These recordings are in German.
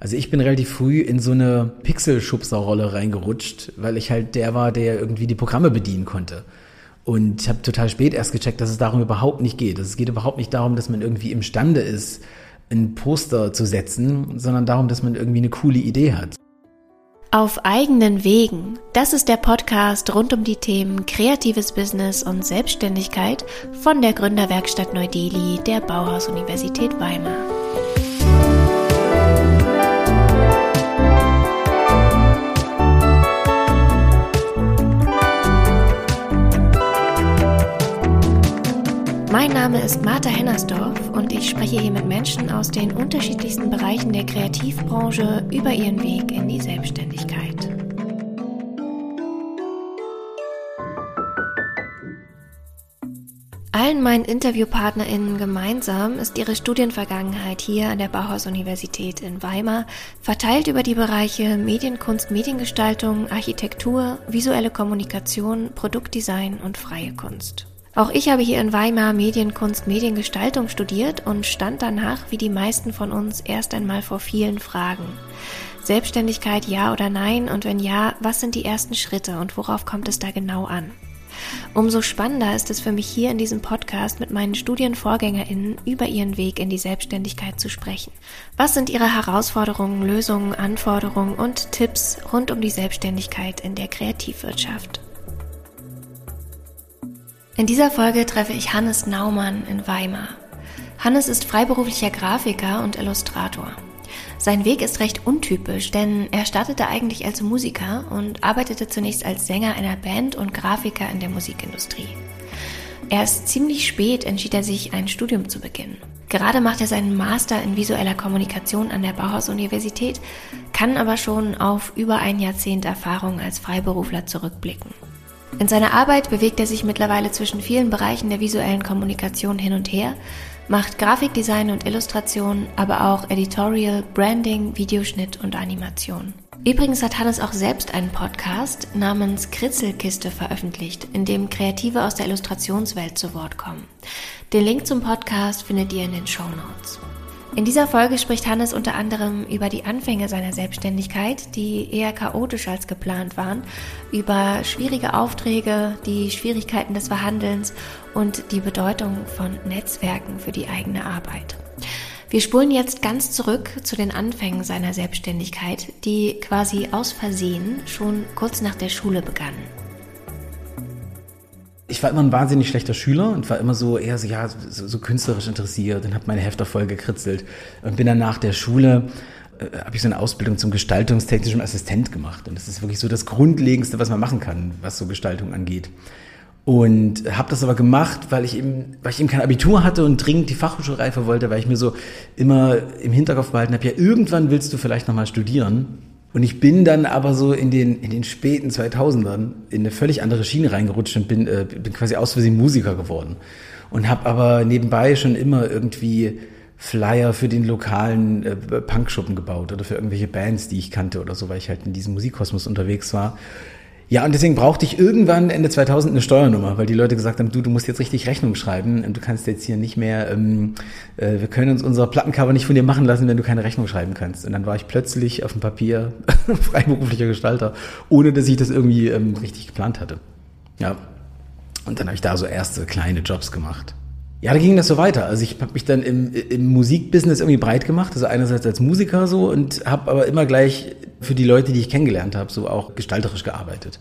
Also ich bin relativ früh in so eine Pixelschubserrolle reingerutscht, weil ich halt der war, der irgendwie die Programme bedienen konnte. Und ich habe total spät erst gecheckt, dass es darum überhaupt nicht geht. Es geht überhaupt nicht darum, dass man irgendwie imstande ist, ein Poster zu setzen, sondern darum, dass man irgendwie eine coole Idee hat. Auf eigenen Wegen. Das ist der Podcast rund um die Themen kreatives Business und Selbstständigkeit von der Gründerwerkstatt Neu-Delhi der Bauhaus-Universität Weimar. Mein Name ist Martha Hennersdorf und ich spreche hier mit Menschen aus den unterschiedlichsten Bereichen der Kreativbranche über ihren Weg in die Selbstständigkeit. Allen meinen InterviewpartnerInnen gemeinsam ist ihre Studienvergangenheit hier an der Bauhaus-Universität in Weimar verteilt über die Bereiche Medienkunst, Mediengestaltung, Architektur, visuelle Kommunikation, Produktdesign und freie Kunst. Auch ich habe hier in Weimar Medienkunst, Mediengestaltung studiert und stand danach, wie die meisten von uns, erst einmal vor vielen Fragen. Selbstständigkeit ja oder nein und wenn ja, was sind die ersten Schritte und worauf kommt es da genau an? Umso spannender ist es für mich hier in diesem Podcast mit meinen Studienvorgängerinnen über ihren Weg in die Selbstständigkeit zu sprechen. Was sind ihre Herausforderungen, Lösungen, Anforderungen und Tipps rund um die Selbstständigkeit in der Kreativwirtschaft? In dieser Folge treffe ich Hannes Naumann in Weimar. Hannes ist freiberuflicher Grafiker und Illustrator. Sein Weg ist recht untypisch, denn er startete eigentlich als Musiker und arbeitete zunächst als Sänger einer Band und Grafiker in der Musikindustrie. Erst ziemlich spät entschied er sich, ein Studium zu beginnen. Gerade macht er seinen Master in visueller Kommunikation an der Bauhaus-Universität, kann aber schon auf über ein Jahrzehnt Erfahrung als Freiberufler zurückblicken. In seiner Arbeit bewegt er sich mittlerweile zwischen vielen Bereichen der visuellen Kommunikation hin und her, macht Grafikdesign und Illustration, aber auch Editorial, Branding, Videoschnitt und Animation. Übrigens hat Hannes auch selbst einen Podcast namens Kritzelkiste veröffentlicht, in dem Kreative aus der Illustrationswelt zu Wort kommen. Den Link zum Podcast findet ihr in den Show Notes. In dieser Folge spricht Hannes unter anderem über die Anfänge seiner Selbstständigkeit, die eher chaotisch als geplant waren, über schwierige Aufträge, die Schwierigkeiten des Verhandelns und die Bedeutung von Netzwerken für die eigene Arbeit. Wir spulen jetzt ganz zurück zu den Anfängen seiner Selbstständigkeit, die quasi aus Versehen schon kurz nach der Schule begannen ich war immer ein wahnsinnig schlechter Schüler und war immer so eher so, ja, so, so künstlerisch interessiert und habe meine Hefter voll gekritzelt und bin dann nach der Schule äh, habe ich so eine Ausbildung zum gestaltungstechnischen Assistent gemacht und das ist wirklich so das Grundlegendste, was man machen kann, was so Gestaltung angeht. Und habe das aber gemacht, weil ich eben, weil ich eben kein Abitur hatte und dringend die Fachhochschulreife wollte, weil ich mir so immer im Hinterkopf behalten habe, ja, irgendwann willst du vielleicht nochmal studieren. Und ich bin dann aber so in den, in den späten 2000ern in eine völlig andere Schiene reingerutscht und bin, äh, bin quasi aus Versehen Musiker geworden. Und habe aber nebenbei schon immer irgendwie Flyer für den lokalen äh, Punkschuppen gebaut oder für irgendwelche Bands, die ich kannte oder so, weil ich halt in diesem Musikkosmos unterwegs war. Ja, und deswegen brauchte ich irgendwann Ende 2000 eine Steuernummer, weil die Leute gesagt haben, du, du musst jetzt richtig Rechnung schreiben und du kannst jetzt hier nicht mehr, ähm, äh, wir können uns unser Plattencover nicht von dir machen lassen, wenn du keine Rechnung schreiben kannst. Und dann war ich plötzlich auf dem Papier freiberuflicher Gestalter, ohne dass ich das irgendwie ähm, richtig geplant hatte. Ja, und dann habe ich da so erste kleine Jobs gemacht. Ja, da ging das so weiter. Also ich habe mich dann im, im Musikbusiness irgendwie breit gemacht, also einerseits als Musiker so und habe aber immer gleich für die Leute, die ich kennengelernt habe, so auch gestalterisch gearbeitet.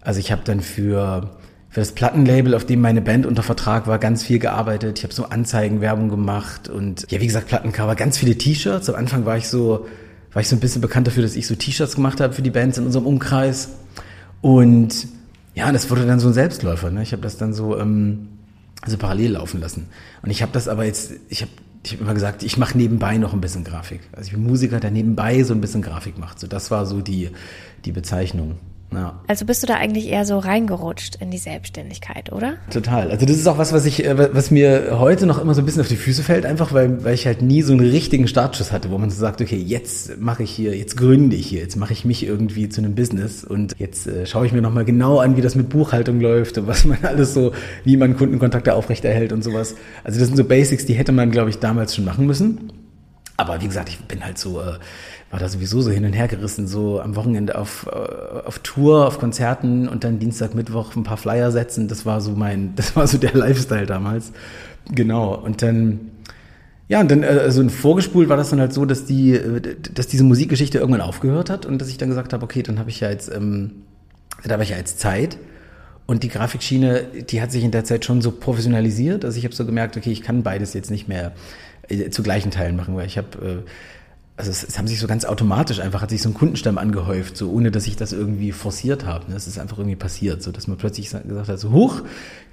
Also ich habe dann für für das Plattenlabel, auf dem meine Band unter Vertrag war, ganz viel gearbeitet. Ich habe so Anzeigen, Werbung gemacht und ja, wie gesagt, Plattencover, ganz viele T-Shirts. Am Anfang war ich so war ich so ein bisschen bekannt dafür, dass ich so T-Shirts gemacht habe für die Bands in unserem Umkreis. Und ja, das wurde dann so ein Selbstläufer. Ne? Ich habe das dann so ähm, also parallel laufen lassen. Und ich habe das aber jetzt, ich habe ich hab immer gesagt, ich mache nebenbei noch ein bisschen Grafik. Also ich bin Musiker, der nebenbei so ein bisschen Grafik macht. So das war so die die Bezeichnung. Ja. Also bist du da eigentlich eher so reingerutscht in die Selbstständigkeit, oder? Total. Also das ist auch was, was ich, äh, was mir heute noch immer so ein bisschen auf die Füße fällt, einfach weil, weil ich halt nie so einen richtigen Startschuss hatte, wo man so sagt, okay, jetzt mache ich hier, jetzt gründe ich hier, jetzt mache ich mich irgendwie zu einem Business und jetzt äh, schaue ich mir nochmal genau an, wie das mit Buchhaltung läuft und was man alles so, wie man Kundenkontakte aufrechterhält und sowas. Also das sind so Basics, die hätte man, glaube ich, damals schon machen müssen. Aber wie gesagt, ich bin halt so, äh, war da sowieso so hin und her gerissen, so am Wochenende auf, äh, auf Tour, auf Konzerten und dann Dienstag, Mittwoch ein paar Flyer setzen. Das war so mein, das war so der Lifestyle damals. Genau. Und dann, ja, und dann, also vorgespult war das dann halt so, dass die, äh, dass diese Musikgeschichte irgendwann aufgehört hat und dass ich dann gesagt habe, okay, dann habe ich ja jetzt, ähm, da habe ich ja jetzt Zeit. Und die Grafikschiene, die hat sich in der Zeit schon so professionalisiert. Also ich habe so gemerkt, okay, ich kann beides jetzt nicht mehr zu gleichen Teilen machen, weil ich habe äh, also es, es haben sich so ganz automatisch einfach, hat sich so ein Kundenstamm angehäuft, so ohne dass ich das irgendwie forciert habe. Es ist einfach irgendwie passiert, so dass man plötzlich gesagt hat, so huch,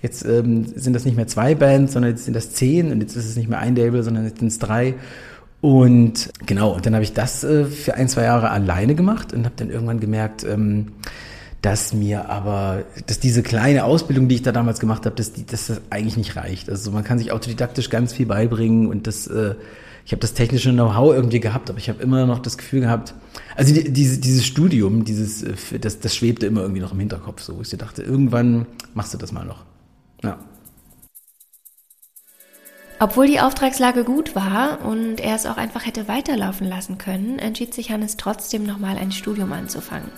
jetzt ähm, sind das nicht mehr zwei Bands, sondern jetzt sind das zehn und jetzt ist es nicht mehr ein Label, sondern jetzt sind es drei. Und genau, und dann habe ich das äh, für ein, zwei Jahre alleine gemacht und habe dann irgendwann gemerkt, ähm, dass mir aber, dass diese kleine Ausbildung, die ich da damals gemacht habe, dass, die, dass das eigentlich nicht reicht. Also man kann sich autodidaktisch ganz viel beibringen und das äh, ich habe das technische Know-how irgendwie gehabt, aber ich habe immer noch das Gefühl gehabt, also die, diese, dieses Studium, dieses, äh, das, das schwebte immer irgendwie noch im Hinterkopf, so ich dachte, irgendwann machst du das mal noch. Ja. Obwohl die Auftragslage gut war und er es auch einfach hätte weiterlaufen lassen können, entschied sich Hannes trotzdem nochmal ein Studium anzufangen.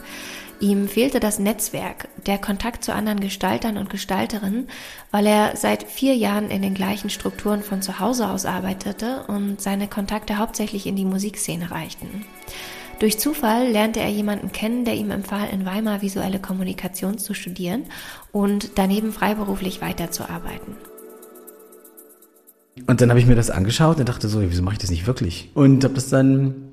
Ihm fehlte das Netzwerk, der Kontakt zu anderen Gestaltern und Gestalterinnen, weil er seit vier Jahren in den gleichen Strukturen von zu Hause aus arbeitete und seine Kontakte hauptsächlich in die Musikszene reichten. Durch Zufall lernte er jemanden kennen, der ihm empfahl, in Weimar visuelle Kommunikation zu studieren und daneben freiberuflich weiterzuarbeiten. Und dann habe ich mir das angeschaut und dachte so, wieso mache ich das nicht wirklich? Und habe das dann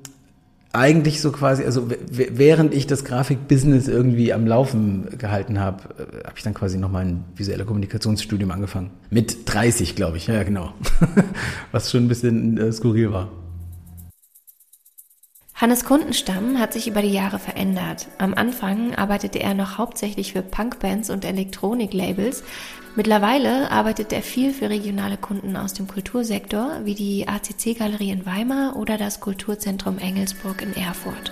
eigentlich so quasi, also während ich das Grafikbusiness irgendwie am Laufen gehalten habe, äh, habe ich dann quasi nochmal ein visuelle Kommunikationsstudium angefangen. Mit 30, glaube ich, ja genau. Was schon ein bisschen äh, skurril war. Hannes Kundenstamm hat sich über die Jahre verändert. Am Anfang arbeitete er noch hauptsächlich für Punkbands und Elektroniklabels. Mittlerweile arbeitet er viel für regionale Kunden aus dem Kultursektor, wie die ACC-Galerie in Weimar oder das Kulturzentrum Engelsburg in Erfurt.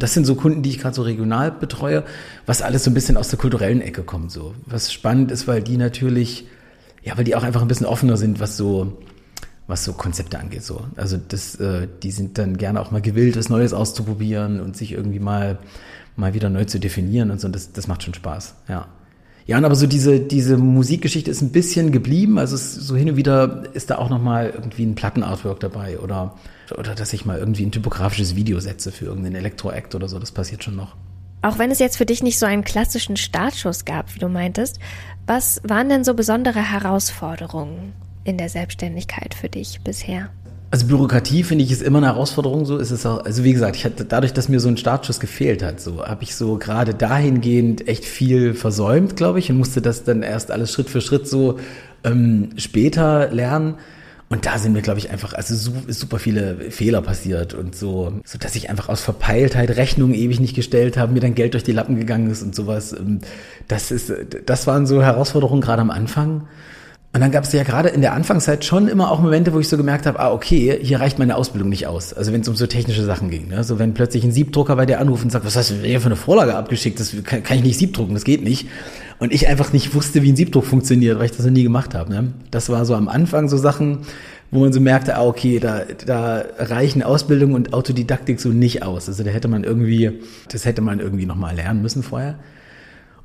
Das sind so Kunden, die ich gerade so regional betreue, was alles so ein bisschen aus der kulturellen Ecke kommt. So. Was spannend ist, weil die natürlich, ja, weil die auch einfach ein bisschen offener sind, was so was so Konzepte angeht. So. Also das, äh, die sind dann gerne auch mal gewillt, was Neues auszuprobieren und sich irgendwie mal, mal wieder neu zu definieren und so. Und das, das macht schon Spaß, ja. Ja, und aber so diese, diese Musikgeschichte ist ein bisschen geblieben. Also es, so hin und wieder ist da auch nochmal irgendwie ein Plattenartwork dabei oder, oder dass ich mal irgendwie ein typografisches Video setze für irgendeinen Elektro-Act oder so. Das passiert schon noch. Auch wenn es jetzt für dich nicht so einen klassischen Startschuss gab, wie du meintest, was waren denn so besondere Herausforderungen? In der Selbstständigkeit für dich bisher? Also Bürokratie finde ich ist immer eine Herausforderung. So ist es auch. Also wie gesagt, ich hatte dadurch, dass mir so ein Startschuss gefehlt hat, so habe ich so gerade dahingehend echt viel versäumt, glaube ich, und musste das dann erst alles Schritt für Schritt so ähm, später lernen. Und da sind mir, glaube ich, einfach also super viele Fehler passiert und so, so dass ich einfach aus Verpeiltheit Rechnungen ewig nicht gestellt habe, mir dann Geld durch die Lappen gegangen ist und sowas. Ähm, das ist, das waren so Herausforderungen gerade am Anfang. Und dann gab es ja gerade in der Anfangszeit schon immer auch Momente, wo ich so gemerkt habe, ah, okay, hier reicht meine Ausbildung nicht aus. Also wenn es um so technische Sachen ging. Ne? So wenn plötzlich ein Siebdrucker bei dir anruft und sagt, was hast du hier für eine Vorlage abgeschickt? Das kann, kann ich nicht siebdrucken, das geht nicht. Und ich einfach nicht wusste, wie ein Siebdruck funktioniert, weil ich das noch nie gemacht habe. Ne? Das war so am Anfang so Sachen, wo man so merkte, ah, okay, da, da reichen Ausbildung und Autodidaktik so nicht aus. Also da hätte man irgendwie, das hätte man irgendwie nochmal lernen müssen vorher.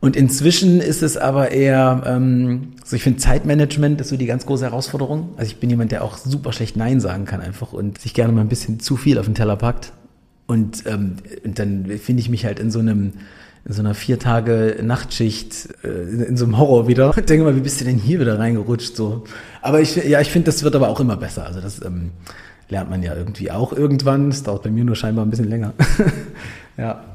Und inzwischen ist es aber eher, ähm, so ich finde Zeitmanagement ist so die ganz große Herausforderung. Also ich bin jemand, der auch super schlecht Nein sagen kann einfach und sich gerne mal ein bisschen zu viel auf den Teller packt. Und, ähm, und dann finde ich mich halt in so einem in so einer vier Tage Nachtschicht äh, in, so einem Horror wieder. Ich denke mal, wie bist du denn hier wieder reingerutscht so? Aber ich ja, ich finde, das wird aber auch immer besser. Also das ähm, lernt man ja irgendwie auch irgendwann. Es dauert bei mir nur scheinbar ein bisschen länger. ja.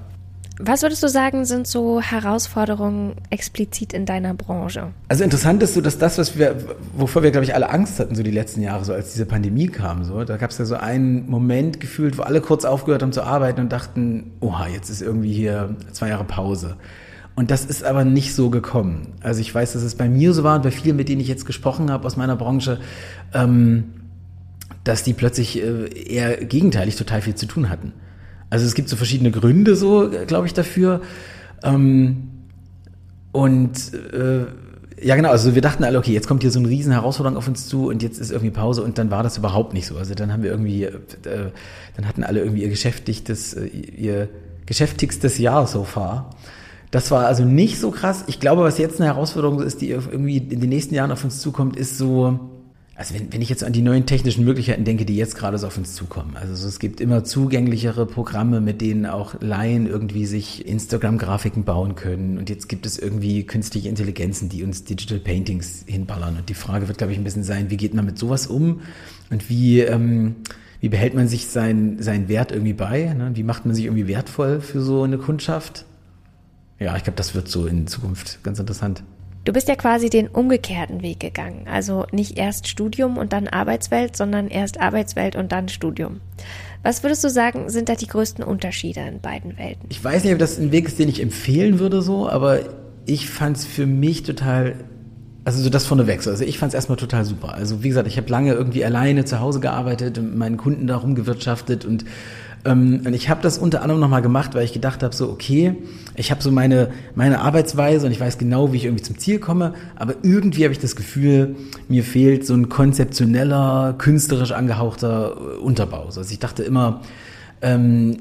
Was würdest du sagen, sind so Herausforderungen explizit in deiner Branche? Also interessant ist so, dass das, was wir, wovor wir, glaube ich, alle Angst hatten, so die letzten Jahre, so als diese Pandemie kam, so, da gab es ja so einen Moment gefühlt, wo alle kurz aufgehört haben zu arbeiten und dachten, oha, jetzt ist irgendwie hier zwei Jahre Pause. Und das ist aber nicht so gekommen. Also ich weiß, dass es bei mir so war und bei vielen, mit denen ich jetzt gesprochen habe aus meiner Branche, ähm, dass die plötzlich äh, eher gegenteilig total viel zu tun hatten. Also es gibt so verschiedene Gründe, so glaube ich, dafür. Ähm, und äh, ja, genau. Also wir dachten alle, okay, jetzt kommt hier so eine riesen Herausforderung auf uns zu und jetzt ist irgendwie Pause und dann war das überhaupt nicht so. Also dann haben wir irgendwie, äh, dann hatten alle irgendwie ihr geschäftigtes, äh, ihr geschäftigstes Jahr so far. Das war also nicht so krass. Ich glaube, was jetzt eine Herausforderung ist, die irgendwie in den nächsten Jahren auf uns zukommt, ist so, also wenn, wenn ich jetzt an die neuen technischen Möglichkeiten denke, die jetzt gerade so auf uns zukommen. Also so, es gibt immer zugänglichere Programme, mit denen auch Laien irgendwie sich Instagram-Grafiken bauen können. Und jetzt gibt es irgendwie künstliche Intelligenzen, die uns Digital Paintings hinballern. Und die Frage wird, glaube ich, ein bisschen sein, wie geht man mit sowas um? Und wie, ähm, wie behält man sich sein, seinen Wert irgendwie bei? Ne? Wie macht man sich irgendwie wertvoll für so eine Kundschaft? Ja, ich glaube, das wird so in Zukunft ganz interessant. Du bist ja quasi den umgekehrten Weg gegangen. Also nicht erst Studium und dann Arbeitswelt, sondern erst Arbeitswelt und dann Studium. Was würdest du sagen, sind da die größten Unterschiede in beiden Welten? Ich weiß nicht, ob das ein Weg ist, den ich empfehlen würde, so, aber ich fand es für mich total also so das vorneweg. Also ich fand es erstmal total super. Also wie gesagt, ich habe lange irgendwie alleine zu Hause gearbeitet und meinen Kunden darum gewirtschaftet und ähm, und ich habe das unter anderem nochmal gemacht, weil ich gedacht habe, so okay, ich habe so meine, meine Arbeitsweise und ich weiß genau, wie ich irgendwie zum Ziel komme, aber irgendwie habe ich das Gefühl, mir fehlt so ein konzeptioneller, künstlerisch angehauchter äh, Unterbau. Also ich dachte immer, ähm,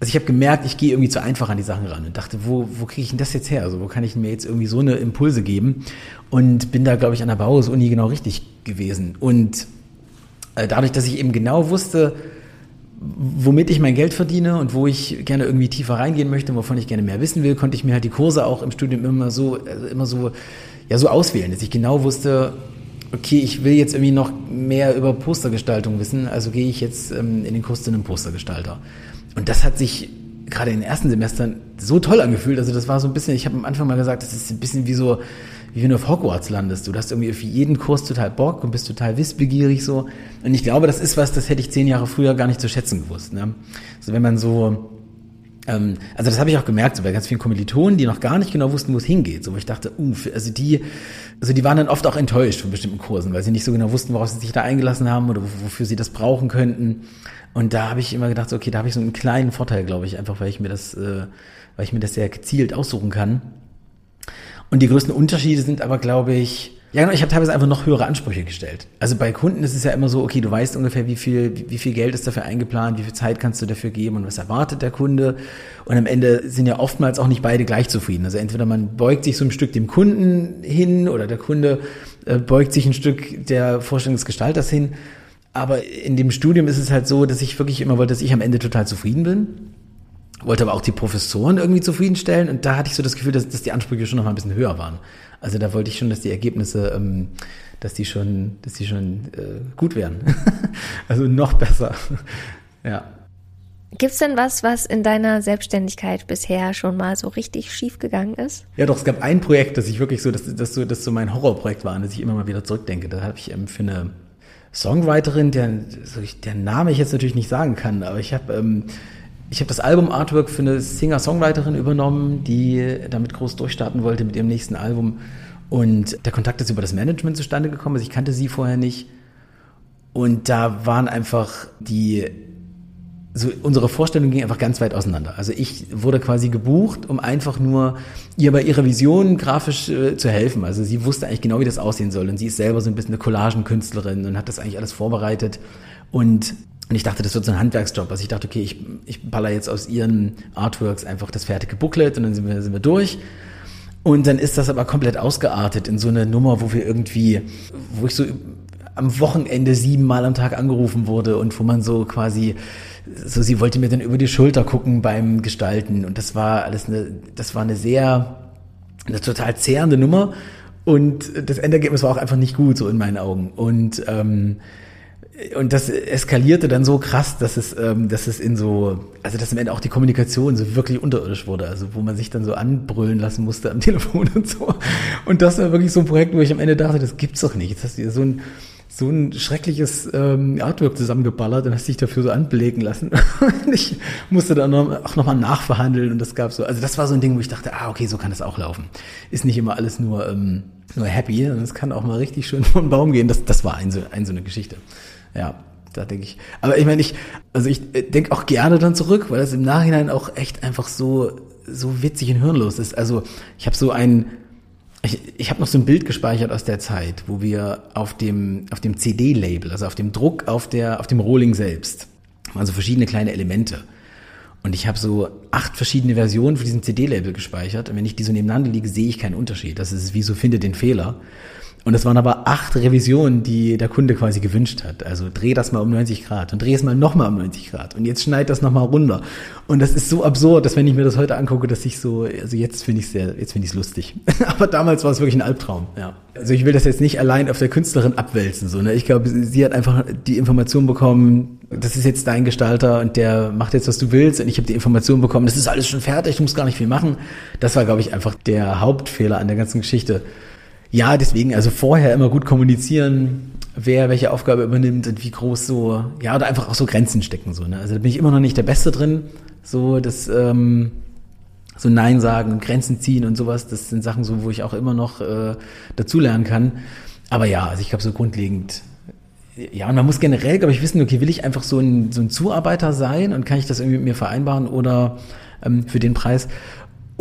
also ich habe gemerkt, ich gehe irgendwie zu einfach an die Sachen ran und dachte, wo, wo kriege ich denn das jetzt her? Also wo kann ich mir jetzt irgendwie so eine Impulse geben? Und bin da, glaube ich, an der Bauhaus-Uni genau richtig gewesen. Und äh, dadurch, dass ich eben genau wusste, womit ich mein Geld verdiene und wo ich gerne irgendwie tiefer reingehen möchte, wovon ich gerne mehr wissen will, konnte ich mir halt die Kurse auch im Studium immer so, also immer so, ja, so auswählen, dass ich genau wusste, okay, ich will jetzt irgendwie noch mehr über Postergestaltung wissen, also gehe ich jetzt ähm, in den Kurs zu einem Postergestalter. Und das hat sich gerade in den ersten Semestern so toll angefühlt. Also das war so ein bisschen, ich habe am Anfang mal gesagt, das ist ein bisschen wie so, wie wenn du auf Hogwarts landest. Du hast irgendwie auf jeden Kurs total Bock und bist total wissbegierig so. Und ich glaube, das ist was, das hätte ich zehn Jahre früher gar nicht zu schätzen gewusst. Ne? Also wenn man so, also das habe ich auch gemerkt, so bei ganz vielen Kommilitonen, die noch gar nicht genau wussten, wo es hingeht. So, wo ich dachte, uh, also die, also die waren dann oft auch enttäuscht von bestimmten Kursen, weil sie nicht so genau wussten, worauf sie sich da eingelassen haben oder wofür sie das brauchen könnten. Und da habe ich immer gedacht, okay, da habe ich so einen kleinen Vorteil, glaube ich, einfach weil ich mir das, äh, weil ich mir das sehr gezielt aussuchen kann. Und die größten Unterschiede sind aber, glaube ich, ja, genau, ich habe teilweise einfach noch höhere Ansprüche gestellt. Also bei Kunden ist es ja immer so, okay, du weißt ungefähr, wie viel, wie viel Geld ist dafür eingeplant, wie viel Zeit kannst du dafür geben und was erwartet der Kunde. Und am Ende sind ja oftmals auch nicht beide gleich zufrieden. Also entweder man beugt sich so ein Stück dem Kunden hin oder der Kunde äh, beugt sich ein Stück der Vorstellung des Gestalters hin. Aber in dem Studium ist es halt so, dass ich wirklich immer wollte, dass ich am Ende total zufrieden bin wollte aber auch die Professoren irgendwie zufriedenstellen und da hatte ich so das Gefühl, dass, dass die Ansprüche schon noch mal ein bisschen höher waren. Also da wollte ich schon, dass die Ergebnisse, ähm, dass die schon, dass die schon äh, gut wären. also noch besser. ja. Gibt's denn was, was in deiner Selbstständigkeit bisher schon mal so richtig schief gegangen ist? Ja, doch, es gab ein Projekt, das ich wirklich so, das, das so, das so mein Horrorprojekt war, an das ich immer mal wieder zurückdenke. Da habe ich ähm, für eine Songwriterin, der, der Name ich jetzt natürlich nicht sagen kann, aber ich habe ähm, ich habe das Album-Artwork für eine Singer-Songwriterin übernommen, die damit groß durchstarten wollte mit ihrem nächsten Album. Und der Kontakt ist über das Management zustande gekommen. Also ich kannte sie vorher nicht. Und da waren einfach die, so unsere Vorstellung ging einfach ganz weit auseinander. Also ich wurde quasi gebucht, um einfach nur ihr bei ihrer Vision grafisch äh, zu helfen. Also sie wusste eigentlich genau, wie das aussehen soll. Und sie ist selber so ein bisschen eine Collagenkünstlerin und hat das eigentlich alles vorbereitet. Und und ich dachte, das wird so ein Handwerksjob. Also ich dachte, okay, ich, ich baller jetzt aus ihren Artworks einfach das fertige Booklet und dann sind wir, sind wir durch. Und dann ist das aber komplett ausgeartet in so eine Nummer, wo wir irgendwie, wo ich so am Wochenende siebenmal am Tag angerufen wurde und wo man so quasi, so sie wollte mir dann über die Schulter gucken beim Gestalten und das war alles eine, das war eine sehr, eine total zehrende Nummer und das Endergebnis war auch einfach nicht gut so in meinen Augen und ähm, und das eskalierte dann so krass, dass es, ähm, dass es in so, also dass am Ende auch die Kommunikation so wirklich unterirdisch wurde, also wo man sich dann so anbrüllen lassen musste am Telefon und so. Und das war wirklich so ein Projekt, wo ich am Ende dachte, das gibt's doch nicht. Jetzt hast du so ein, so ein schreckliches ähm, Artwork zusammengeballert und hast dich dafür so anbelegen lassen. und ich musste dann noch, auch nochmal nachverhandeln und das gab so, also das war so ein Ding, wo ich dachte, ah, okay, so kann das auch laufen. Ist nicht immer alles nur, ähm, nur happy, sondern es kann auch mal richtig schön von Baum gehen. Das, das war ein ein so eine Geschichte. Ja, da denke ich. Aber ich meine, ich, also ich äh, denke auch gerne dann zurück, weil das im Nachhinein auch echt einfach so, so witzig und hirnlos ist. Also ich habe so ein, Ich, ich habe noch so ein Bild gespeichert aus der Zeit, wo wir auf dem, auf dem CD-Label, also auf dem Druck auf, der, auf dem Rohling selbst, waren so verschiedene kleine Elemente. Und ich habe so acht verschiedene Versionen für diesen CD-Label gespeichert. Und wenn ich die so nebeneinander liege, sehe ich keinen Unterschied. Das ist wie so, finde den Fehler. Und es waren aber acht Revisionen, die der Kunde quasi gewünscht hat. Also dreh das mal um 90 Grad und dreh es mal nochmal um 90 Grad und jetzt schneid das nochmal runter. Und das ist so absurd, dass wenn ich mir das heute angucke, dass ich so, also jetzt finde ich es sehr, jetzt finde ich es lustig. aber damals war es wirklich ein Albtraum, ja. Also ich will das jetzt nicht allein auf der Künstlerin abwälzen, so, ne. Ich glaube, sie hat einfach die Information bekommen, das ist jetzt dein Gestalter und der macht jetzt, was du willst. Und ich habe die Information bekommen, das ist alles schon fertig, du musst gar nicht viel machen. Das war, glaube ich, einfach der Hauptfehler an der ganzen Geschichte. Ja, deswegen, also vorher immer gut kommunizieren, wer welche Aufgabe übernimmt und wie groß so, ja, oder einfach auch so Grenzen stecken. So, ne? Also da bin ich immer noch nicht der Beste drin. So, das, ähm, so Nein sagen und Grenzen ziehen und sowas, das sind Sachen so, wo ich auch immer noch äh, dazulernen kann. Aber ja, also ich glaube so grundlegend ja, und man muss generell, glaube ich, wissen, okay, will ich einfach so ein, so ein Zuarbeiter sein und kann ich das irgendwie mit mir vereinbaren oder ähm, für den Preis?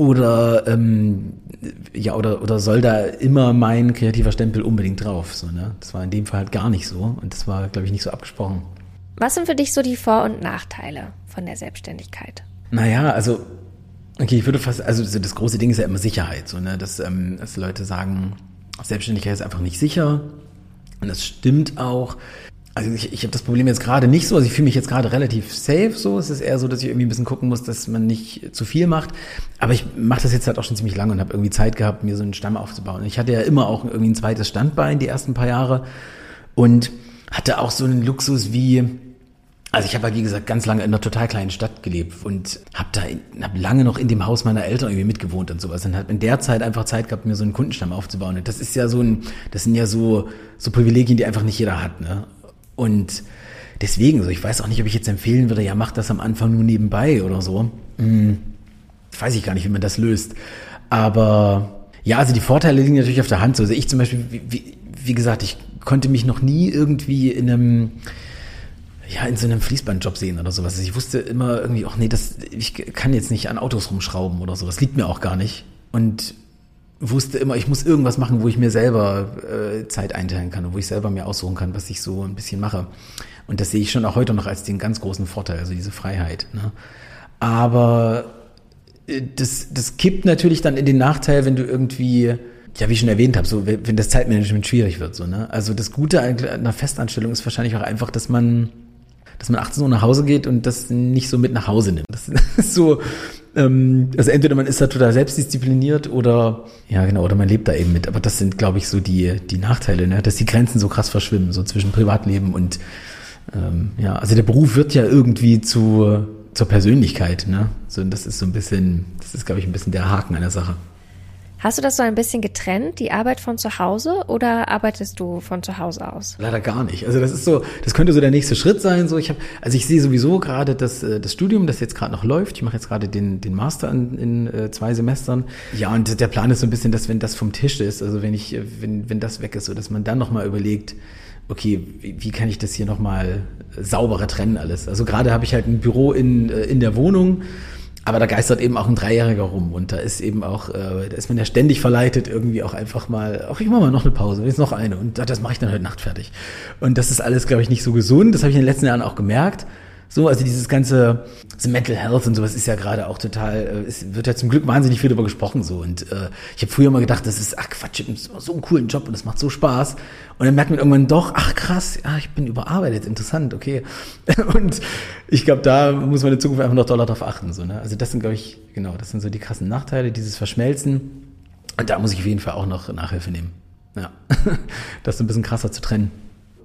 Oder ähm, ja, oder, oder soll da immer mein kreativer Stempel unbedingt drauf? So, ne? Das war in dem Fall halt gar nicht so und das war, glaube ich, nicht so abgesprochen. Was sind für dich so die Vor- und Nachteile von der Selbstständigkeit? Naja, also, okay, ich würde fast, also das große Ding ist ja immer Sicherheit, so, ne? dass, ähm, dass Leute sagen, Selbstständigkeit ist einfach nicht sicher. Und das stimmt auch. Also ich, ich habe das Problem jetzt gerade nicht so, also ich fühle mich jetzt gerade relativ safe so. Es ist eher so, dass ich irgendwie ein bisschen gucken muss, dass man nicht zu viel macht. Aber ich mache das jetzt halt auch schon ziemlich lange und habe irgendwie Zeit gehabt, mir so einen Stamm aufzubauen. Ich hatte ja immer auch irgendwie ein zweites Standbein die ersten paar Jahre und hatte auch so einen Luxus wie, also ich habe halt wie gesagt ganz lange in einer total kleinen Stadt gelebt und habe da hab lange noch in dem Haus meiner Eltern irgendwie mitgewohnt und sowas und habe in der Zeit einfach Zeit gehabt, mir so einen Kundenstamm aufzubauen. Und das ist ja so ein, das sind ja so so Privilegien, die einfach nicht jeder hat, ne? Und deswegen, so, ich weiß auch nicht, ob ich jetzt empfehlen würde, ja, mach das am Anfang nur nebenbei oder so. Hm, weiß ich gar nicht, wie man das löst. Aber ja, also die Vorteile liegen natürlich auf der Hand. So, also ich zum Beispiel, wie, wie gesagt, ich konnte mich noch nie irgendwie in einem ja, in so einem Fließbandjob sehen oder sowas. Also ich wusste immer irgendwie, ach nee, das, ich kann jetzt nicht an Autos rumschrauben oder sowas. Liegt mir auch gar nicht. Und wusste immer, ich muss irgendwas machen, wo ich mir selber äh, Zeit einteilen kann und wo ich selber mir aussuchen kann, was ich so ein bisschen mache. Und das sehe ich schon auch heute noch als den ganz großen Vorteil, also diese Freiheit. Ne? Aber äh, das, das kippt natürlich dann in den Nachteil, wenn du irgendwie, ja, wie ich schon erwähnt habe, so wenn das Zeitmanagement schwierig wird. So, ne? Also das Gute an einer Festanstellung ist wahrscheinlich auch einfach, dass man dass man 18 Uhr nach Hause geht und das nicht so mit nach Hause nimmt. Das ist so, ähm, also entweder man ist da total selbstdiszipliniert oder ja genau, oder man lebt da eben mit. Aber das sind, glaube ich, so die, die Nachteile, ne? dass die Grenzen so krass verschwimmen, so zwischen Privatleben und ähm, ja, also der Beruf wird ja irgendwie zu, zur Persönlichkeit, ne? So, das ist so ein bisschen, das ist, glaube ich, ein bisschen der Haken einer Sache. Hast du das so ein bisschen getrennt, die Arbeit von zu Hause, oder arbeitest du von zu Hause aus? Leider gar nicht. Also das ist so, das könnte so der nächste Schritt sein. So, ich habe, also ich sehe sowieso gerade das, äh, das Studium, das jetzt gerade noch läuft. Ich mache jetzt gerade den, den Master in, in äh, zwei Semestern. Ja, und der Plan ist so ein bisschen, dass wenn das vom Tisch ist, also wenn ich, wenn, wenn das weg ist, so dass man dann nochmal überlegt, okay, wie, kann ich das hier nochmal sauberer trennen alles? Also gerade habe ich halt ein Büro in, äh, in der Wohnung aber da geistert eben auch ein Dreijähriger rum und da ist eben auch, äh, da ist man ja ständig verleitet, irgendwie auch einfach mal, ach, ich mache mal noch eine Pause, jetzt noch eine und das mache ich dann heute Nacht fertig. Und das ist alles, glaube ich, nicht so gesund. Das habe ich in den letzten Jahren auch gemerkt. So, also dieses ganze so Mental Health und sowas ist ja gerade auch total, äh, es wird ja zum Glück wahnsinnig viel darüber gesprochen so. Und äh, ich habe früher mal gedacht, das ist, ach Quatsch, ich habe so einen coolen Job und das macht so Spaß. Und dann merkt man irgendwann doch, ach krass, ja, ich bin überarbeitet, interessant, okay. Und ich glaube, da muss man in Zukunft einfach noch doller drauf achten. So, ne? Also das sind, glaube ich, genau, das sind so die krassen Nachteile, dieses Verschmelzen. Und da muss ich auf jeden Fall auch noch Nachhilfe nehmen. Ja, das ist ein bisschen krasser zu trennen.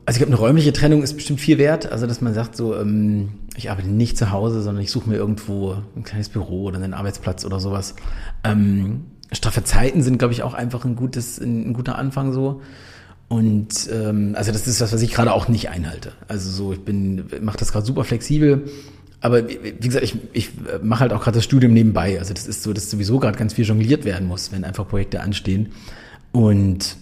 Also ich glaube, eine räumliche Trennung ist bestimmt viel wert. Also dass man sagt, so, ähm, ich arbeite nicht zu Hause, sondern ich suche mir irgendwo ein kleines Büro oder einen Arbeitsplatz oder sowas. Ähm, straffe Zeiten sind, glaube ich, auch einfach ein gutes, ein, ein guter Anfang so. Und ähm, also das ist das, was ich gerade auch nicht einhalte. Also so, ich bin, mache das gerade super flexibel. Aber wie, gesagt, ich, ich mache halt auch gerade das Studium nebenbei. Also das ist so, dass sowieso gerade ganz viel jongliert werden muss, wenn einfach Projekte anstehen. Und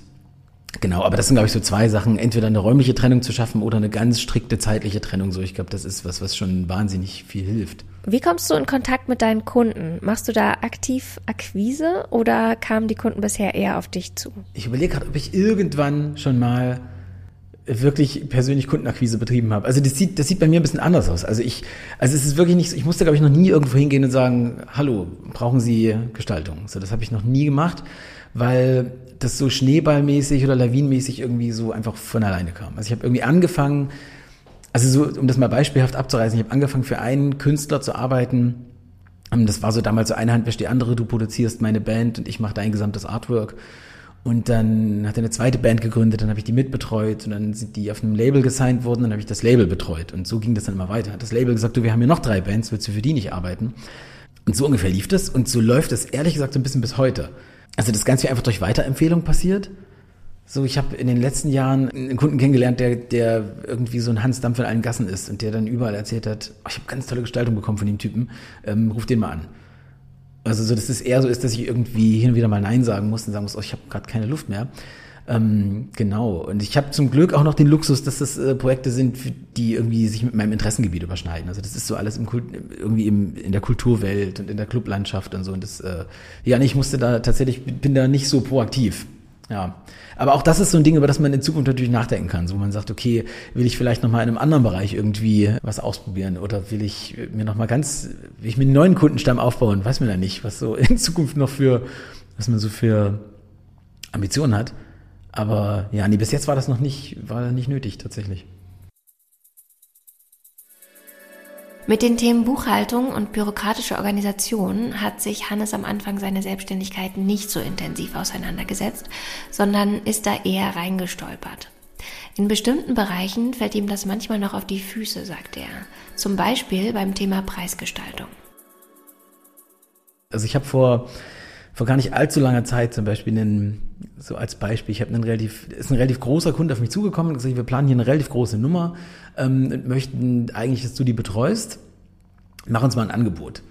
Genau, aber das sind, glaube ich, so zwei Sachen. Entweder eine räumliche Trennung zu schaffen oder eine ganz strikte zeitliche Trennung. So, ich glaube, das ist was, was schon wahnsinnig viel hilft. Wie kommst du in Kontakt mit deinen Kunden? Machst du da aktiv Akquise oder kamen die Kunden bisher eher auf dich zu? Ich überlege gerade, ob ich irgendwann schon mal wirklich persönlich Kundenakquise betrieben habe. Also das sieht, das sieht bei mir ein bisschen anders aus. Also ich, also es ist wirklich nicht so, ich musste, glaube ich, noch nie irgendwo hingehen und sagen, hallo, brauchen Sie Gestaltung? So, das habe ich noch nie gemacht, weil das so schneeballmäßig oder lawinenmäßig irgendwie so einfach von alleine kam. Also ich habe irgendwie angefangen, also so, um das mal beispielhaft abzureißen, ich habe angefangen für einen Künstler zu arbeiten. Ähm, das war so damals so eine Hand wäscht die andere, du produzierst meine Band und ich mache dein gesamtes Artwork. Und dann hat er eine zweite Band gegründet, dann habe ich die mitbetreut und dann sind die auf einem Label gesigned worden, dann habe ich das Label betreut. Und so ging das dann immer weiter. Hat das Label gesagt, du, wir haben hier noch drei Bands, willst du für die nicht arbeiten? Und so ungefähr lief das und so läuft es ehrlich gesagt so ein bisschen bis heute. Also das Ganze einfach durch Weiterempfehlung passiert. So, ich habe in den letzten Jahren einen Kunden kennengelernt, der, der irgendwie so ein Hans Dampf in allen Gassen ist und der dann überall erzählt hat, oh, ich habe ganz tolle Gestaltung bekommen von dem Typen, ähm, ruf den mal an. Also so, dass es eher so ist, dass ich irgendwie hin und wieder mal Nein sagen muss und sagen muss, oh, ich habe gerade keine Luft mehr. Ähm, genau. Und ich habe zum Glück auch noch den Luxus, dass das äh, Projekte sind, die irgendwie sich mit meinem Interessengebiet überschneiden. Also das ist so alles im Kult, irgendwie im, in der Kulturwelt und in der Clublandschaft und so. Und das, äh, ja, ich musste da tatsächlich, bin da nicht so proaktiv. Ja, aber auch das ist so ein Ding, über das man in Zukunft natürlich nachdenken kann, so man sagt, okay, will ich vielleicht nochmal in einem anderen Bereich irgendwie was ausprobieren oder will ich mir nochmal ganz, will ich mir einen neuen Kundenstamm aufbauen, weiß man ja nicht, was so in Zukunft noch für, was man so für Ambitionen hat. Aber ja, nee, bis jetzt war das noch nicht, war nicht nötig tatsächlich. Mit den Themen Buchhaltung und bürokratische Organisation hat sich Hannes am Anfang seiner Selbstständigkeit nicht so intensiv auseinandergesetzt, sondern ist da eher reingestolpert. In bestimmten Bereichen fällt ihm das manchmal noch auf die Füße, sagt er. Zum Beispiel beim Thema Preisgestaltung. Also ich habe vor vor gar nicht allzu langer Zeit zum Beispiel einen, so als Beispiel, ich habe einen relativ, ist ein relativ großer Kunde auf mich zugekommen und gesagt, wir planen hier eine relativ große Nummer ähm, und möchten eigentlich, dass du die betreust. Mach uns mal ein Angebot.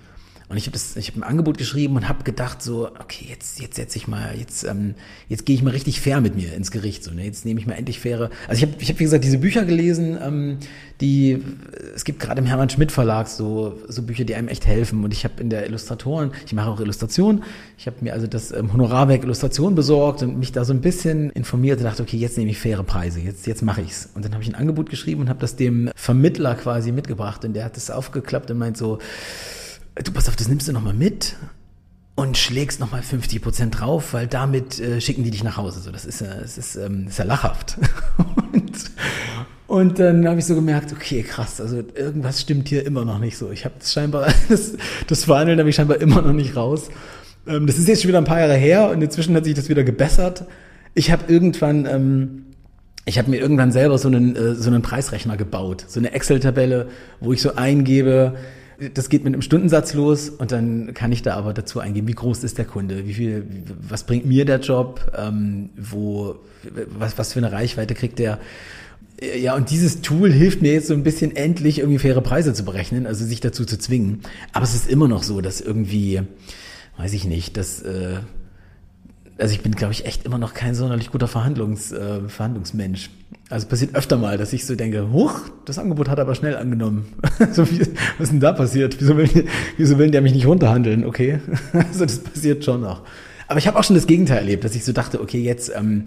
Und ich habe habe ein Angebot geschrieben und habe gedacht so, okay, jetzt jetzt setze ich mal, jetzt ähm, jetzt gehe ich mal richtig fair mit mir ins Gericht so, ne? Jetzt nehme ich mal endlich faire. Also ich habe ich habe wie gesagt diese Bücher gelesen, ähm, die es gibt gerade im Hermann Schmidt Verlag so so Bücher, die einem echt helfen und ich habe in der Illustratoren, ich mache auch Illustration, ich habe mir also das ähm, Honorarwerk Illustration besorgt und mich da so ein bisschen informiert und dachte, okay, jetzt nehme ich faire Preise, jetzt jetzt mache ich's. Und dann habe ich ein Angebot geschrieben und habe das dem Vermittler quasi mitgebracht und der hat das aufgeklappt und meint so du pass auf, das nimmst du nochmal mit und schlägst nochmal 50 Prozent drauf, weil damit äh, schicken die dich nach Hause. So, das ist ja, das ist, ähm, ist ja lachhaft. und, und dann habe ich so gemerkt, okay, krass, also irgendwas stimmt hier immer noch nicht so. Ich habe das scheinbar, das, das Verhandeln habe ich scheinbar immer noch nicht raus. Ähm, das ist jetzt schon wieder ein paar Jahre her und inzwischen hat sich das wieder gebessert. Ich habe irgendwann, ähm, ich habe mir irgendwann selber so einen, äh, so einen Preisrechner gebaut, so eine Excel-Tabelle, wo ich so eingebe, das geht mit einem Stundensatz los und dann kann ich da aber dazu eingeben, wie groß ist der Kunde, wie viel, was bringt mir der Job, ähm, wo, was, was für eine Reichweite kriegt der. Ja, und dieses Tool hilft mir jetzt so ein bisschen endlich irgendwie faire Preise zu berechnen, also sich dazu zu zwingen. Aber es ist immer noch so, dass irgendwie, weiß ich nicht, dass äh, also ich bin, glaube ich, echt immer noch kein sonderlich guter Verhandlungs, äh, Verhandlungsmensch. Also passiert öfter mal, dass ich so denke, huch, das Angebot hat er aber schnell angenommen. so wie, was ist denn da passiert? Wieso will, wieso will der mich nicht runterhandeln? Okay, also das passiert schon noch. Aber ich habe auch schon das Gegenteil erlebt, dass ich so dachte, okay, jetzt ähm,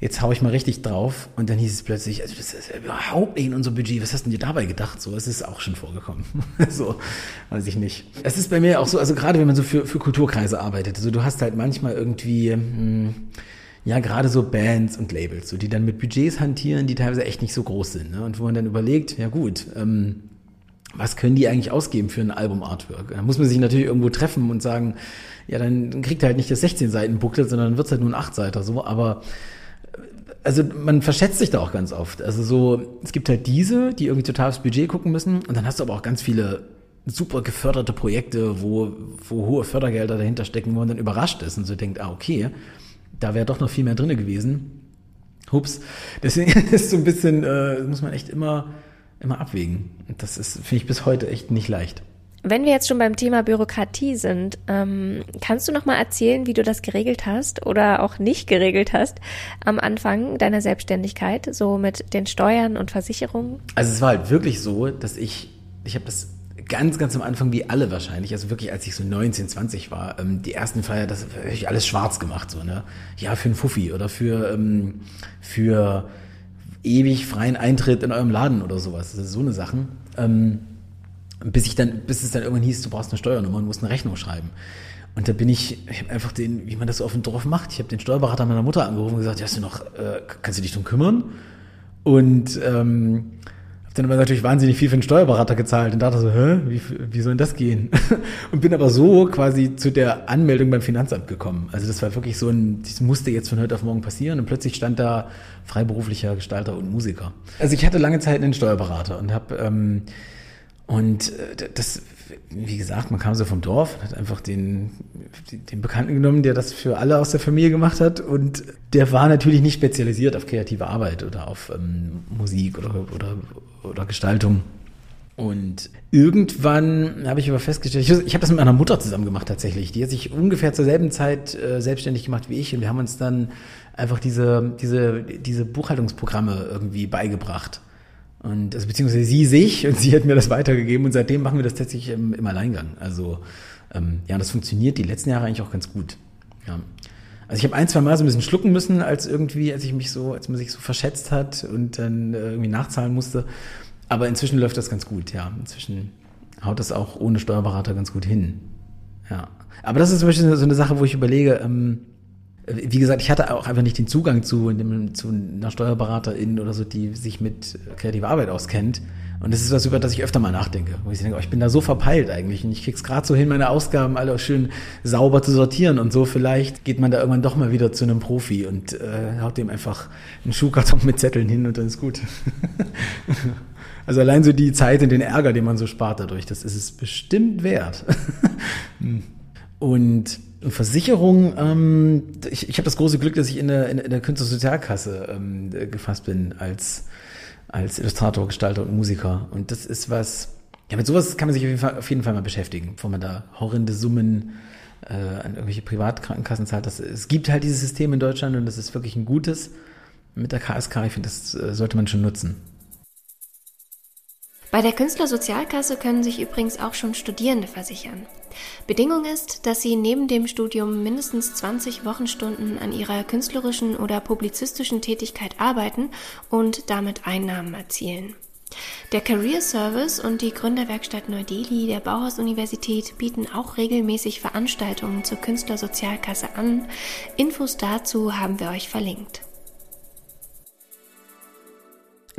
jetzt hau ich mal richtig drauf. Und dann hieß es plötzlich, also das ist überhaupt nicht in unser Budget. Was hast du dir dabei gedacht? So, es ist auch schon vorgekommen. so, weiß ich nicht. Es ist bei mir auch so, also gerade wenn man so für, für Kulturkreise arbeitet, also du hast halt manchmal irgendwie, hm, ja, gerade so Bands und Labels, so, die dann mit Budgets hantieren, die teilweise echt nicht so groß sind. Ne? Und wo man dann überlegt, ja gut, ähm, was können die eigentlich ausgeben für ein Album-Artwork? Da muss man sich natürlich irgendwo treffen und sagen, ja, dann kriegt er halt nicht das 16 Seiten Booklet, sondern wird es halt nur ein 8 Seiter so, aber also man verschätzt sich da auch ganz oft. Also so, es gibt halt diese, die irgendwie total aufs Budget gucken müssen und dann hast du aber auch ganz viele super geförderte Projekte, wo, wo hohe Fördergelder dahinter stecken, wo man dann überrascht ist und so denkt, ah, okay, da wäre doch noch viel mehr drinne gewesen. Hups. Deswegen ist so ein bisschen, äh, muss man echt immer, immer abwägen. Das ist, finde ich, bis heute echt nicht leicht. Wenn wir jetzt schon beim Thema Bürokratie sind, ähm, kannst du noch mal erzählen, wie du das geregelt hast oder auch nicht geregelt hast am Anfang deiner Selbstständigkeit, so mit den Steuern und Versicherungen? Also es war halt wirklich so, dass ich, ich habe das ganz, ganz am Anfang, wie alle wahrscheinlich, also wirklich, als ich so 19, 20 war, ähm, die ersten Feier, das habe ich alles schwarz gemacht, so, ne? Ja, für einen Fuffi oder für, ähm, für ewig freien Eintritt in eurem Laden oder sowas. Das ist so eine Sachen. Ähm, bis ich dann, bis es dann irgendwann hieß, du brauchst eine Steuernummer und musst eine Rechnung schreiben. Und da bin ich, ich habe einfach den, wie man das so auf dem Dorf macht, ich habe den Steuerberater meiner Mutter angerufen und gesagt, hast du noch, äh, kannst du dich drum kümmern? Und ähm, dann aber natürlich wahnsinnig viel für den Steuerberater gezahlt und dachte so, hä, wie, wie soll denn das gehen? und bin aber so quasi zu der Anmeldung beim Finanzamt gekommen. Also das war wirklich so ein, das musste jetzt von heute auf morgen passieren und plötzlich stand da freiberuflicher Gestalter und Musiker. Also ich hatte lange Zeit einen Steuerberater und habe ähm, und äh, das, wie gesagt, man kam so vom Dorf, hat einfach den, den Bekannten genommen, der das für alle aus der Familie gemacht hat. Und der war natürlich nicht spezialisiert auf kreative Arbeit oder auf ähm, Musik oder, oder, oder Gestaltung. Und irgendwann habe ich aber festgestellt, ich, ich habe das mit meiner Mutter zusammen gemacht tatsächlich. Die hat sich ungefähr zur selben Zeit äh, selbstständig gemacht wie ich und wir haben uns dann einfach diese, diese, diese Buchhaltungsprogramme irgendwie beigebracht. Und also beziehungsweise sie sich und sie hat mir das weitergegeben und seitdem machen wir das tatsächlich im, im Alleingang. Also ähm, ja, das funktioniert die letzten Jahre eigentlich auch ganz gut. Ja. Also ich habe ein, zwei Mal so ein bisschen schlucken müssen, als irgendwie, als ich mich so, als man sich so verschätzt hat und dann äh, irgendwie nachzahlen musste. Aber inzwischen läuft das ganz gut, ja. Inzwischen haut das auch ohne Steuerberater ganz gut hin. Ja. Aber das ist zum Beispiel so eine Sache, wo ich überlege, ähm, wie gesagt, ich hatte auch einfach nicht den Zugang zu, zu einer Steuerberaterin oder so, die sich mit kreativer Arbeit auskennt. Und das ist was, über das ich öfter mal nachdenke, wo ich denke, oh, ich bin da so verpeilt eigentlich und ich krieg's gerade so hin, meine Ausgaben alle schön sauber zu sortieren und so. Vielleicht geht man da irgendwann doch mal wieder zu einem Profi und äh, haut dem einfach einen Schuhkarton mit Zetteln hin und dann ist gut. also allein so die Zeit und den Ärger, den man so spart dadurch, das ist es bestimmt wert. und Versicherung, ähm, ich, ich habe das große Glück, dass ich in der, in, in der Künstlersozialkasse ähm, gefasst bin als, als Illustrator, Gestalter und Musiker. Und das ist was, ja, mit sowas kann man sich auf jeden Fall, auf jeden Fall mal beschäftigen, bevor man da horrende Summen äh, an irgendwelche Privatkrankenkassen zahlt. Das, es gibt halt dieses System in Deutschland und das ist wirklich ein gutes. Mit der KSK, ich finde, das äh, sollte man schon nutzen. Bei der Künstlersozialkasse können sich übrigens auch schon Studierende versichern. Bedingung ist, dass sie neben dem Studium mindestens 20 Wochenstunden an ihrer künstlerischen oder publizistischen Tätigkeit arbeiten und damit Einnahmen erzielen. Der Career Service und die Gründerwerkstatt Neu-Delhi der Bauhaus-Universität bieten auch regelmäßig Veranstaltungen zur Künstlersozialkasse an. Infos dazu haben wir euch verlinkt.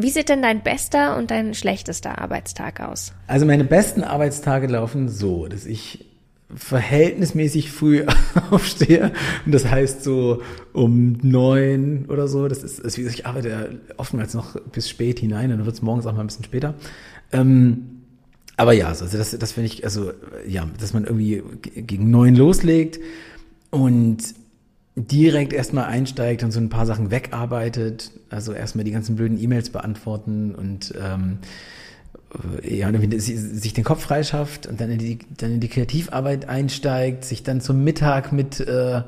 Wie sieht denn dein bester und dein schlechtester Arbeitstag aus? Also meine besten Arbeitstage laufen so, dass ich verhältnismäßig früh aufstehe. Und das heißt so um neun oder so. Das ist, ist wie gesagt, ich arbeite oftmals noch bis spät hinein, dann wird es morgens auch mal ein bisschen später. Ähm, aber ja, also das, das finde ich, also ja, dass man irgendwie gegen neun loslegt und direkt erstmal einsteigt und so ein paar Sachen wegarbeitet, also erstmal die ganzen blöden E-Mails beantworten und ähm, ja, sich den Kopf freischafft und dann in die, dann in die Kreativarbeit einsteigt, sich dann zum Mittag mit, äh,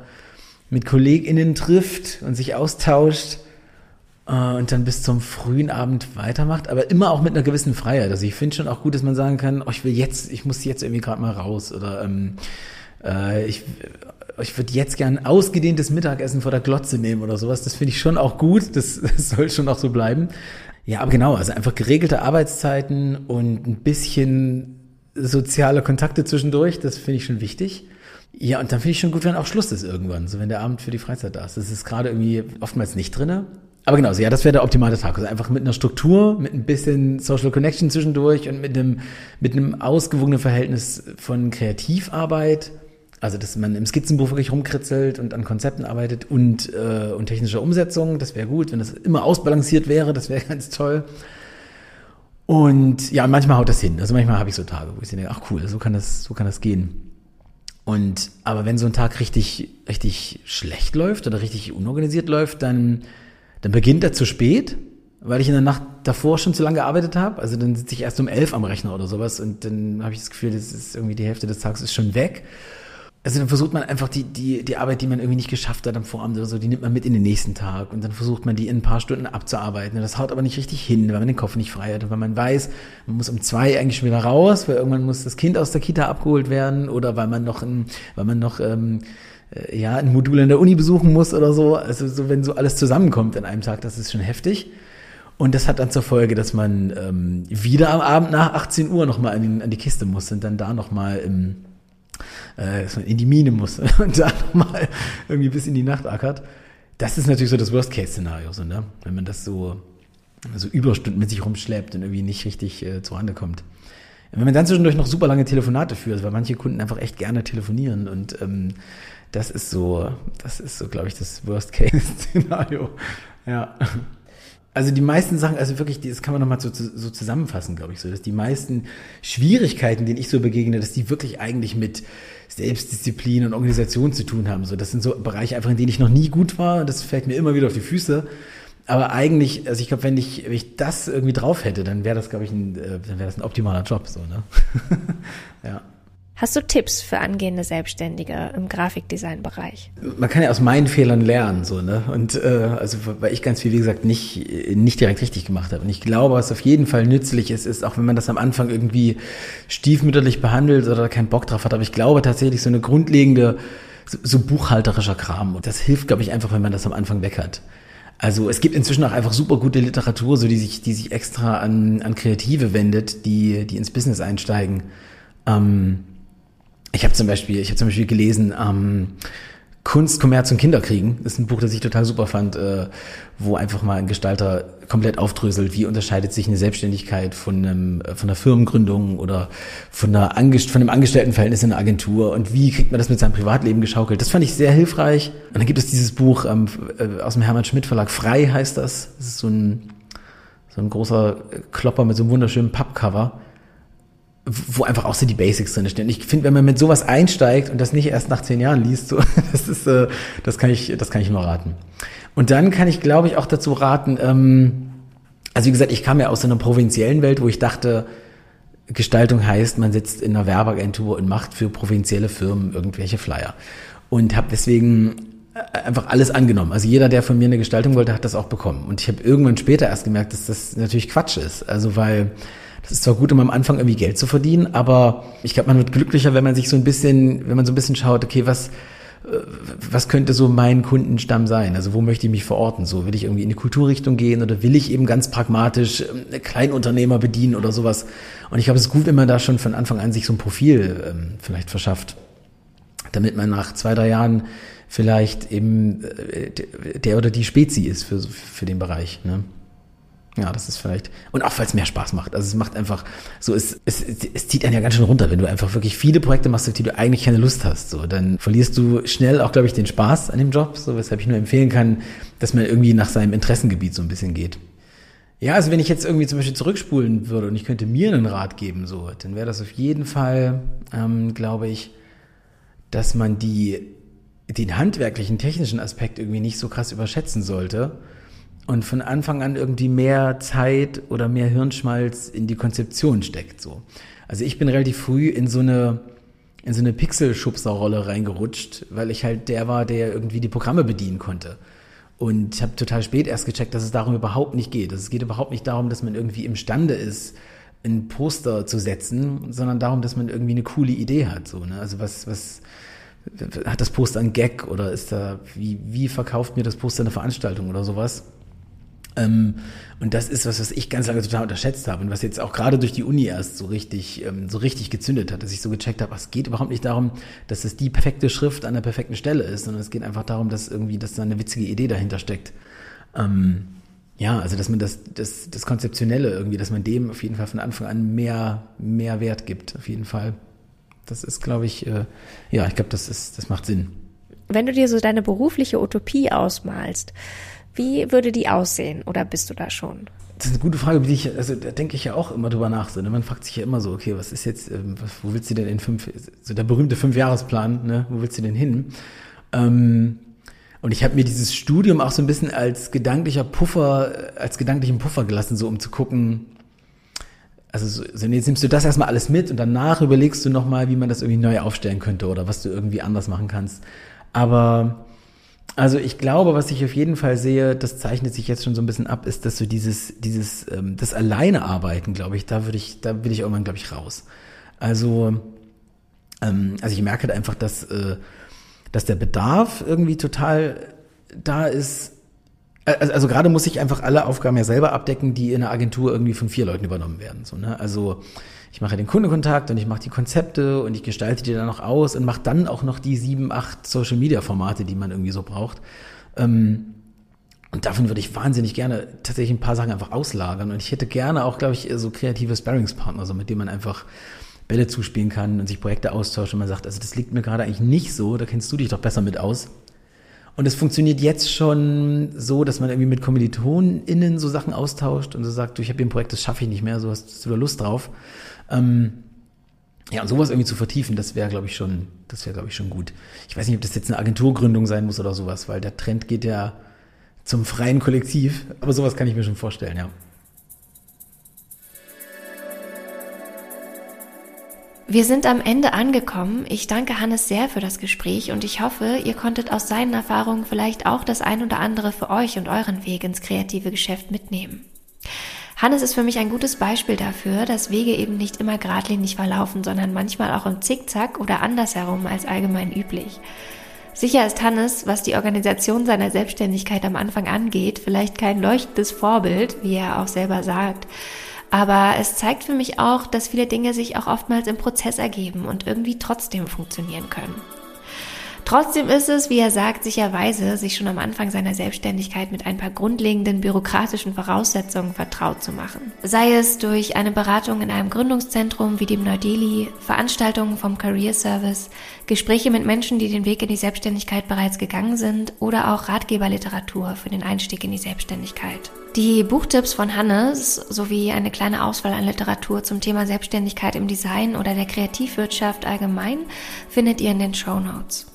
mit KollegInnen trifft und sich austauscht äh, und dann bis zum frühen Abend weitermacht, aber immer auch mit einer gewissen Freiheit. Also ich finde schon auch gut, dass man sagen kann, oh, ich will jetzt, ich muss jetzt irgendwie gerade mal raus oder ähm, äh, ich ich würde jetzt gern ausgedehntes Mittagessen vor der Glotze nehmen oder sowas. Das finde ich schon auch gut. Das, das soll schon auch so bleiben. Ja, aber genau, also einfach geregelte Arbeitszeiten und ein bisschen soziale Kontakte zwischendurch, das finde ich schon wichtig. Ja, und dann finde ich schon gut, wenn auch Schluss ist irgendwann, so wenn der Abend für die Freizeit da ist. Das ist gerade irgendwie oftmals nicht drinne. Aber genau, so, ja, das wäre der optimale Tag. Also einfach mit einer Struktur, mit ein bisschen Social Connection zwischendurch und mit einem, mit einem ausgewogenen Verhältnis von Kreativarbeit also, dass man im Skizzenbuch wirklich rumkritzelt und an Konzepten arbeitet und, äh, und technischer Umsetzung, das wäre gut. Wenn das immer ausbalanciert wäre, das wäre ganz toll. Und ja, manchmal haut das hin. Also manchmal habe ich so Tage, wo ich denke, ach cool, so kann das, so kann das gehen. Und aber wenn so ein Tag richtig, richtig schlecht läuft oder richtig unorganisiert läuft, dann, dann beginnt er zu spät, weil ich in der Nacht davor schon zu lange gearbeitet habe. Also dann sitze ich erst um elf am Rechner oder sowas und dann habe ich das Gefühl, das ist irgendwie die Hälfte des Tages ist schon weg. Also dann versucht man einfach die, die, die Arbeit, die man irgendwie nicht geschafft hat am Vorabend oder so, die nimmt man mit in den nächsten Tag und dann versucht man die in ein paar Stunden abzuarbeiten. Und das haut aber nicht richtig hin, weil man den Kopf nicht frei hat und weil man weiß, man muss um zwei eigentlich schon wieder raus, weil irgendwann muss das Kind aus der Kita abgeholt werden oder weil man noch ein, weil man noch ähm, äh, ja, ein Modul in der Uni besuchen muss oder so. Also so, wenn so alles zusammenkommt an einem Tag, das ist schon heftig. Und das hat dann zur Folge, dass man ähm, wieder am Abend nach 18 Uhr nochmal an, an die Kiste muss und dann da nochmal im äh, dass man in die Mine muss und da nochmal irgendwie bis in die Nacht ackert. Das ist natürlich so das Worst-Case-Szenario, so, ne? wenn man das so, so Überstunden mit sich rumschleppt und irgendwie nicht richtig äh, zurande kommt. Wenn man dann zwischendurch noch super lange Telefonate führt, weil manche Kunden einfach echt gerne telefonieren und ähm, das ist so, das ist so, glaube ich, das Worst-Case-Szenario. Ja. Also die meisten Sachen, also wirklich, das kann man nochmal so, so zusammenfassen, glaube ich, so, dass die meisten Schwierigkeiten, denen ich so begegne, dass die wirklich eigentlich mit Selbstdisziplin und Organisation zu tun haben. So, das sind so Bereiche einfach, in denen ich noch nie gut war. Das fällt mir immer wieder auf die Füße. Aber eigentlich, also ich glaube, wenn ich, wenn ich das irgendwie drauf hätte, dann wäre das, glaube ich, ein, äh, dann wäre das ein optimaler Job, so, ne? ja. Hast du Tipps für angehende Selbstständige im Grafikdesign-Bereich? Man kann ja aus meinen Fehlern lernen, so, ne? Und äh, also weil ich ganz viel, wie gesagt, nicht, nicht direkt richtig gemacht habe. Und ich glaube, was auf jeden Fall nützlich ist, ist, auch wenn man das am Anfang irgendwie stiefmütterlich behandelt oder keinen Bock drauf hat, aber ich glaube tatsächlich so eine grundlegende, so, so buchhalterischer Kram. Und das hilft, glaube ich, einfach, wenn man das am Anfang weg hat. Also es gibt inzwischen auch einfach super gute Literatur, so die sich, die sich extra an, an Kreative wendet, die, die ins Business einsteigen. Ähm, ich habe zum Beispiel, ich habe zum Beispiel gelesen, ähm, Kunst, Kommerz und Kinderkriegen. Das ist ein Buch, das ich total super fand, äh, wo einfach mal ein Gestalter komplett aufdröselt, wie unterscheidet sich eine Selbstständigkeit von, einem, äh, von einer Firmengründung oder von, einer von einem Angestelltenverhältnis in einer Agentur und wie kriegt man das mit seinem Privatleben geschaukelt. Das fand ich sehr hilfreich. Und dann gibt es dieses Buch ähm, äh, aus dem Hermann Schmidt Verlag, Frei heißt das. Das ist so ein, so ein großer Klopper mit so einem wunderschönen Pappcover wo einfach auch so die Basics drin stehen. Ich finde, wenn man mit sowas einsteigt und das nicht erst nach zehn Jahren liest, so, das ist, äh, das kann ich, das kann ich nur raten. Und dann kann ich, glaube ich, auch dazu raten, ähm, also wie gesagt, ich kam ja aus einer provinziellen Welt, wo ich dachte, Gestaltung heißt, man sitzt in einer Werbeagentur und macht für provinzielle Firmen irgendwelche Flyer. Und habe deswegen äh, einfach alles angenommen. Also jeder, der von mir eine Gestaltung wollte, hat das auch bekommen. Und ich habe irgendwann später erst gemerkt, dass das natürlich Quatsch ist. Also weil das ist zwar gut, um am Anfang irgendwie Geld zu verdienen, aber ich glaube, man wird glücklicher, wenn man sich so ein bisschen, wenn man so ein bisschen schaut, okay, was, äh, was könnte so mein Kundenstamm sein? Also wo möchte ich mich verorten? So will ich irgendwie in die Kulturrichtung gehen oder will ich eben ganz pragmatisch ähm, Kleinunternehmer bedienen oder sowas? Und ich glaube, es ist gut, wenn man da schon von Anfang an sich so ein Profil ähm, vielleicht verschafft, damit man nach zwei, drei Jahren vielleicht eben äh, der oder die Spezi ist für, für den Bereich. Ne? Ja, das ist vielleicht. Und auch weil es mehr Spaß macht. Also es macht einfach so, es, es, es zieht einen ja ganz schön runter, wenn du einfach wirklich viele Projekte machst, auf die du eigentlich keine Lust hast. So, dann verlierst du schnell auch, glaube ich, den Spaß an dem Job, so weshalb ich nur empfehlen kann, dass man irgendwie nach seinem Interessengebiet so ein bisschen geht. Ja, also wenn ich jetzt irgendwie zum Beispiel zurückspulen würde und ich könnte mir einen Rat geben, so, dann wäre das auf jeden Fall, ähm, glaube ich, dass man die, den handwerklichen, technischen Aspekt irgendwie nicht so krass überschätzen sollte und von Anfang an irgendwie mehr Zeit oder mehr Hirnschmalz in die Konzeption steckt. So. Also ich bin relativ früh in so eine in so eine Pixelschubserrolle reingerutscht, weil ich halt der war, der irgendwie die Programme bedienen konnte. Und ich habe total spät erst gecheckt, dass es darum überhaupt nicht geht. Es geht überhaupt nicht darum, dass man irgendwie imstande ist, ein Poster zu setzen, sondern darum, dass man irgendwie eine coole Idee hat. So, ne? Also was, was hat das Poster ein Gag oder ist da, wie, wie verkauft mir das Poster eine Veranstaltung oder sowas? Ähm, und das ist was, was ich ganz lange total unterschätzt habe und was jetzt auch gerade durch die Uni erst so richtig, ähm, so richtig gezündet hat, dass ich so gecheckt habe, es geht überhaupt nicht darum, dass es die perfekte Schrift an der perfekten Stelle ist, sondern es geht einfach darum, dass irgendwie, dass da eine witzige Idee dahinter steckt. Ähm, ja, also dass man das, das, das Konzeptionelle irgendwie, dass man dem auf jeden Fall von Anfang an mehr, mehr Wert gibt, auf jeden Fall. Das ist, glaube ich, äh, ja, ich glaube, das ist, das macht Sinn. Wenn du dir so deine berufliche Utopie ausmalst, wie würde die aussehen oder bist du da schon? Das ist eine gute Frage, die ich, also da denke ich ja auch immer drüber nach. So, ne? Man fragt sich ja immer so, okay, was ist jetzt, ähm, wo willst du denn in fünf, so der berühmte Fünfjahresplan, ne? wo willst du denn hin? Ähm, und ich habe mir dieses Studium auch so ein bisschen als gedanklicher Puffer, als gedanklichen Puffer gelassen, so um zu gucken, Also so, so jetzt nimmst du das erstmal alles mit und danach überlegst du nochmal, wie man das irgendwie neu aufstellen könnte oder was du irgendwie anders machen kannst. Aber also ich glaube, was ich auf jeden Fall sehe, das zeichnet sich jetzt schon so ein bisschen ab, ist, dass so dieses, dieses, ähm, das Alleinearbeiten, glaube ich, da würde ich, da will ich irgendwann, glaube ich, raus. Also, ähm, also ich merke halt einfach, dass, äh, dass der Bedarf irgendwie total da ist. Also, also gerade muss ich einfach alle Aufgaben ja selber abdecken, die in einer Agentur irgendwie von vier Leuten übernommen werden. So, ne? Also ich mache den Kundenkontakt und ich mache die Konzepte und ich gestalte die dann noch aus und mache dann auch noch die sieben, acht Social Media Formate, die man irgendwie so braucht. Ähm, und davon würde ich wahnsinnig gerne tatsächlich ein paar Sachen einfach auslagern. Und ich hätte gerne auch, glaube ich, so kreative Sparringspartner, so mit denen man einfach Bälle zuspielen kann und sich Projekte austauscht und man sagt, also das liegt mir gerade eigentlich nicht so, da kennst du dich doch besser mit aus. Und es funktioniert jetzt schon so, dass man irgendwie mit KommilitonInnen so Sachen austauscht und so sagt, du, ich habe hier ein Projekt, das schaffe ich nicht mehr, so hast du da Lust drauf. Ähm, ja, und sowas irgendwie zu vertiefen, das wäre, glaube ich, schon, das wäre, glaube ich, schon gut. Ich weiß nicht, ob das jetzt eine Agenturgründung sein muss oder sowas, weil der Trend geht ja zum freien Kollektiv. Aber sowas kann ich mir schon vorstellen, ja. Wir sind am Ende angekommen. Ich danke Hannes sehr für das Gespräch und ich hoffe, ihr konntet aus seinen Erfahrungen vielleicht auch das ein oder andere für euch und euren Weg ins kreative Geschäft mitnehmen. Hannes ist für mich ein gutes Beispiel dafür, dass Wege eben nicht immer geradlinig verlaufen, sondern manchmal auch im Zickzack oder andersherum als allgemein üblich. Sicher ist Hannes, was die Organisation seiner Selbstständigkeit am Anfang angeht, vielleicht kein leuchtendes Vorbild, wie er auch selber sagt. Aber es zeigt für mich auch, dass viele Dinge sich auch oftmals im Prozess ergeben und irgendwie trotzdem funktionieren können. Trotzdem ist es, wie er sagt, sicherweise, sich schon am Anfang seiner Selbstständigkeit mit ein paar grundlegenden bürokratischen Voraussetzungen vertraut zu machen. Sei es durch eine Beratung in einem Gründungszentrum wie dem Neu-Delhi, Veranstaltungen vom Career Service, Gespräche mit Menschen, die den Weg in die Selbstständigkeit bereits gegangen sind oder auch Ratgeberliteratur für den Einstieg in die Selbstständigkeit. Die Buchtipps von Hannes sowie eine kleine Auswahl an Literatur zum Thema Selbstständigkeit im Design oder der Kreativwirtschaft allgemein findet ihr in den Show Notes.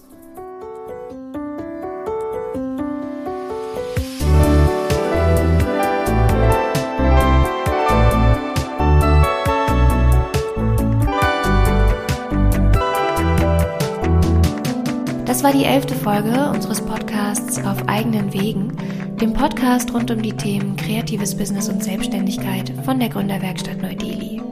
War die elfte Folge unseres Podcasts Auf eigenen Wegen, dem Podcast rund um die Themen kreatives Business und Selbstständigkeit von der Gründerwerkstatt Neu-Delhi.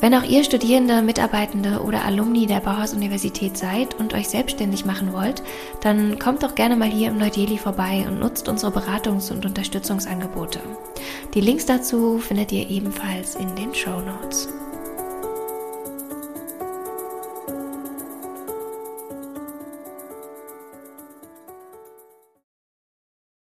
Wenn auch ihr Studierende, Mitarbeitende oder Alumni der Bauhaus-Universität seid und euch selbstständig machen wollt, dann kommt doch gerne mal hier im Neu-Delhi vorbei und nutzt unsere Beratungs- und Unterstützungsangebote. Die Links dazu findet ihr ebenfalls in den Show Notes.